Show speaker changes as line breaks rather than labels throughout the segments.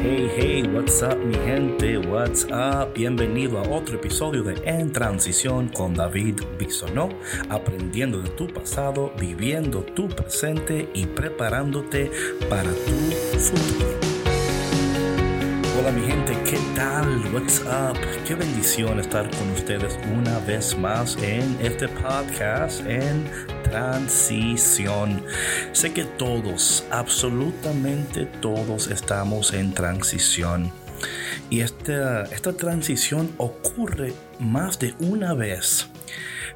Hey, hey, what's up mi gente, what's up? Bienvenido a otro episodio de En Transición con David Bisonó, aprendiendo de tu pasado, viviendo tu presente y preparándote para tu futuro. Hola mi gente, ¿qué tal? What's up? Qué bendición estar con ustedes una vez más en este podcast en transición. Sé que todos, absolutamente todos estamos en transición. Y esta, esta transición ocurre más de una vez.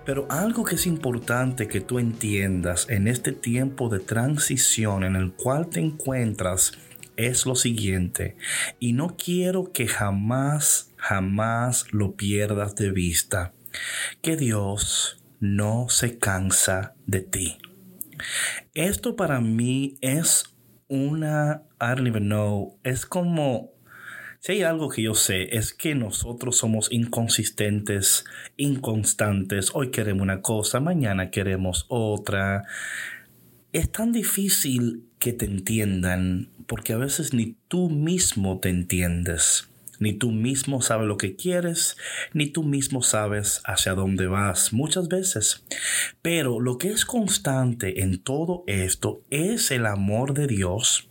Pero algo que es importante que tú entiendas en este tiempo de transición en el cual te encuentras es lo siguiente, y no quiero que jamás, jamás lo pierdas de vista, que Dios no se cansa de ti. Esto para mí es una, I don't even know, es como, si hay algo que yo sé, es que nosotros somos inconsistentes, inconstantes, hoy queremos una cosa, mañana queremos otra. Es tan difícil que te entiendan porque a veces ni tú mismo te entiendes. Ni tú mismo sabes lo que quieres, ni tú mismo sabes hacia dónde vas muchas veces. Pero lo que es constante en todo esto es el amor de Dios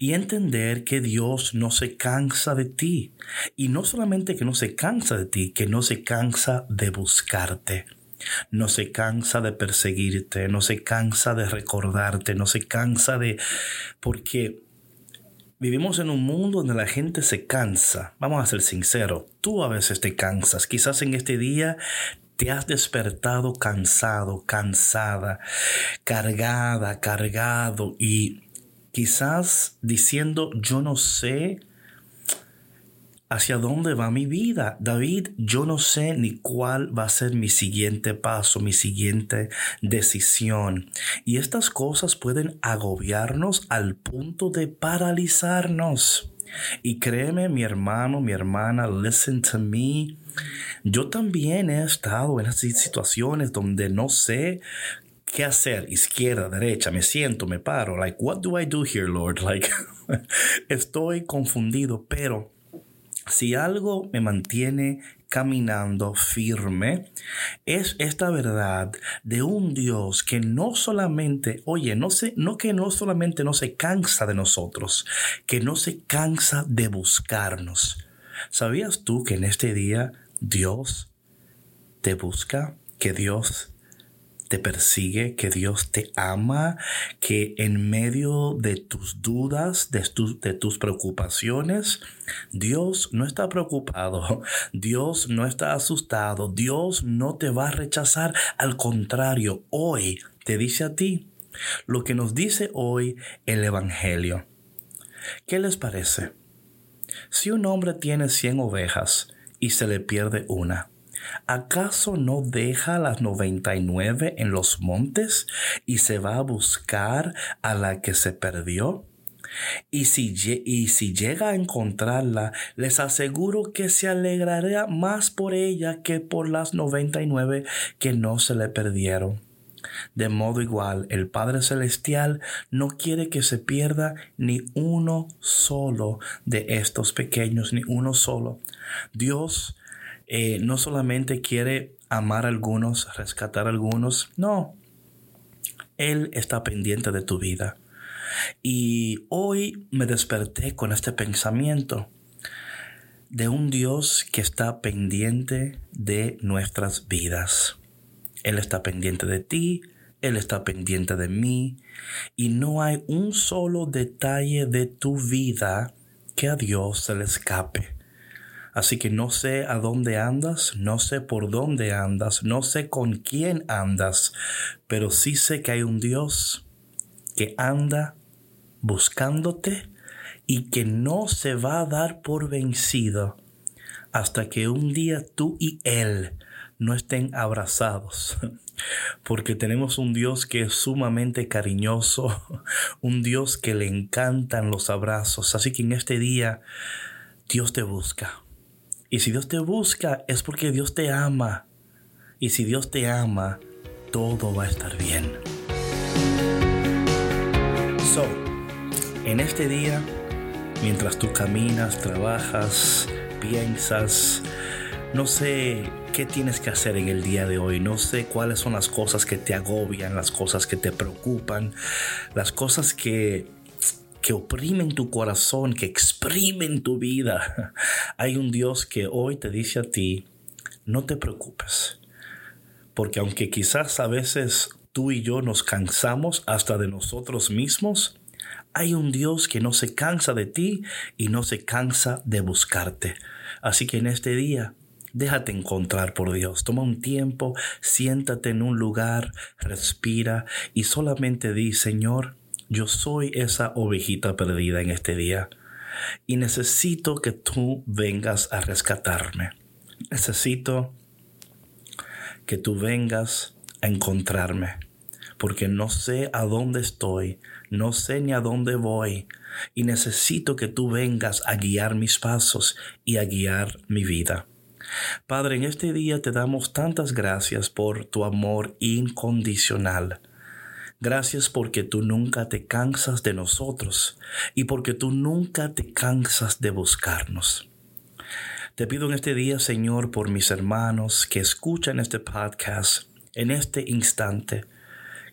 y entender que Dios no se cansa de ti. Y no solamente que no se cansa de ti, que no se cansa de buscarte. No se cansa de perseguirte, no se cansa de recordarte, no se cansa de... porque vivimos en un mundo donde la gente se cansa. Vamos a ser sinceros, tú a veces te cansas. Quizás en este día te has despertado cansado, cansada, cargada, cargado y quizás diciendo yo no sé hacia dónde va mi vida. David, yo no sé ni cuál va a ser mi siguiente paso, mi siguiente decisión. Y estas cosas pueden agobiarnos al punto de paralizarnos. Y créeme, mi hermano, mi hermana, listen to me. Yo también he estado en esas situaciones donde no sé qué hacer, izquierda, derecha, me siento, me paro, like, what do I do here, Lord? Like, estoy confundido, pero si algo me mantiene caminando firme, es esta verdad de un Dios que no solamente, oye, no, se, no que no solamente no se cansa de nosotros, que no se cansa de buscarnos. ¿Sabías tú que en este día Dios te busca? Que Dios te persigue, que Dios te ama, que en medio de tus dudas, de, de tus preocupaciones, Dios no está preocupado, Dios no está asustado, Dios no te va a rechazar, al contrario, hoy te dice a ti lo que nos dice hoy el Evangelio. ¿Qué les parece? Si un hombre tiene cien ovejas y se le pierde una, ¿Acaso no deja las 99 en los montes y se va a buscar a la que se perdió? Y si, y si llega a encontrarla, les aseguro que se alegrará más por ella que por las 99 que no se le perdieron. De modo igual, el Padre Celestial no quiere que se pierda ni uno solo de estos pequeños, ni uno solo. Dios eh, no solamente quiere amar a algunos, rescatar a algunos, no. Él está pendiente de tu vida. Y hoy me desperté con este pensamiento de un Dios que está pendiente de nuestras vidas. Él está pendiente de ti, Él está pendiente de mí, y no hay un solo detalle de tu vida que a Dios se le escape. Así que no sé a dónde andas, no sé por dónde andas, no sé con quién andas, pero sí sé que hay un Dios que anda buscándote y que no se va a dar por vencido hasta que un día tú y Él no estén abrazados. Porque tenemos un Dios que es sumamente cariñoso, un Dios que le encantan los abrazos. Así que en este día Dios te busca. Y si Dios te busca es porque Dios te ama. Y si Dios te ama, todo va a estar bien. So, en este día mientras tú caminas, trabajas, piensas. No sé qué tienes que hacer en el día de hoy. No sé cuáles son las cosas que te agobian, las cosas que te preocupan, las cosas que que oprimen tu corazón, que exprimen tu vida. Hay un Dios que hoy te dice a ti, no te preocupes, porque aunque quizás a veces tú y yo nos cansamos hasta de nosotros mismos, hay un Dios que no se cansa de ti y no se cansa de buscarte. Así que en este día, déjate encontrar por Dios. Toma un tiempo, siéntate en un lugar, respira y solamente di, Señor, yo soy esa ovejita perdida en este día y necesito que tú vengas a rescatarme. Necesito que tú vengas a encontrarme, porque no sé a dónde estoy, no sé ni a dónde voy, y necesito que tú vengas a guiar mis pasos y a guiar mi vida. Padre, en este día te damos tantas gracias por tu amor incondicional. Gracias porque tú nunca te cansas de nosotros y porque tú nunca te cansas de buscarnos. Te pido en este día, Señor, por mis hermanos que escuchan este podcast en este instante,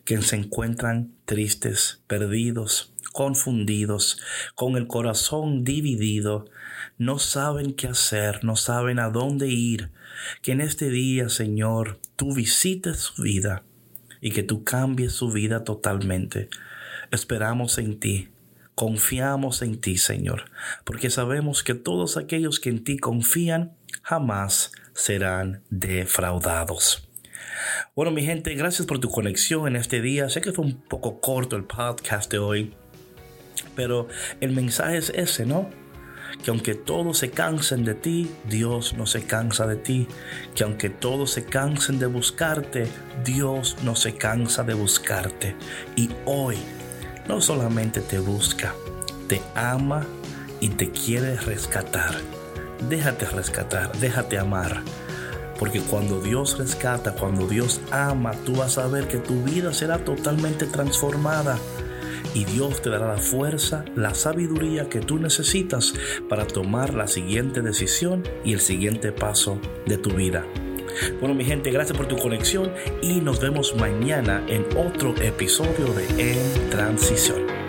que se encuentran tristes, perdidos, confundidos, con el corazón dividido, no saben qué hacer, no saben a dónde ir, que en este día, Señor, tú visites su vida y que tú cambies su vida totalmente. Esperamos en ti Confiamos en ti, Señor, porque sabemos que todos aquellos que en ti confían jamás serán defraudados. Bueno, mi gente, gracias por tu conexión en este día. Sé que fue un poco corto el podcast de hoy, pero el mensaje es ese, ¿no? Que aunque todos se cansen de ti, Dios no se cansa de ti. Que aunque todos se cansen de buscarte, Dios no se cansa de buscarte. Y hoy no solamente te busca, te ama y te quiere rescatar. Déjate rescatar, déjate amar. Porque cuando Dios rescata, cuando Dios ama, tú vas a ver que tu vida será totalmente transformada. Y Dios te dará la fuerza, la sabiduría que tú necesitas para tomar la siguiente decisión y el siguiente paso de tu vida. Bueno, mi gente, gracias por tu conexión y nos vemos mañana en otro episodio de En Transición.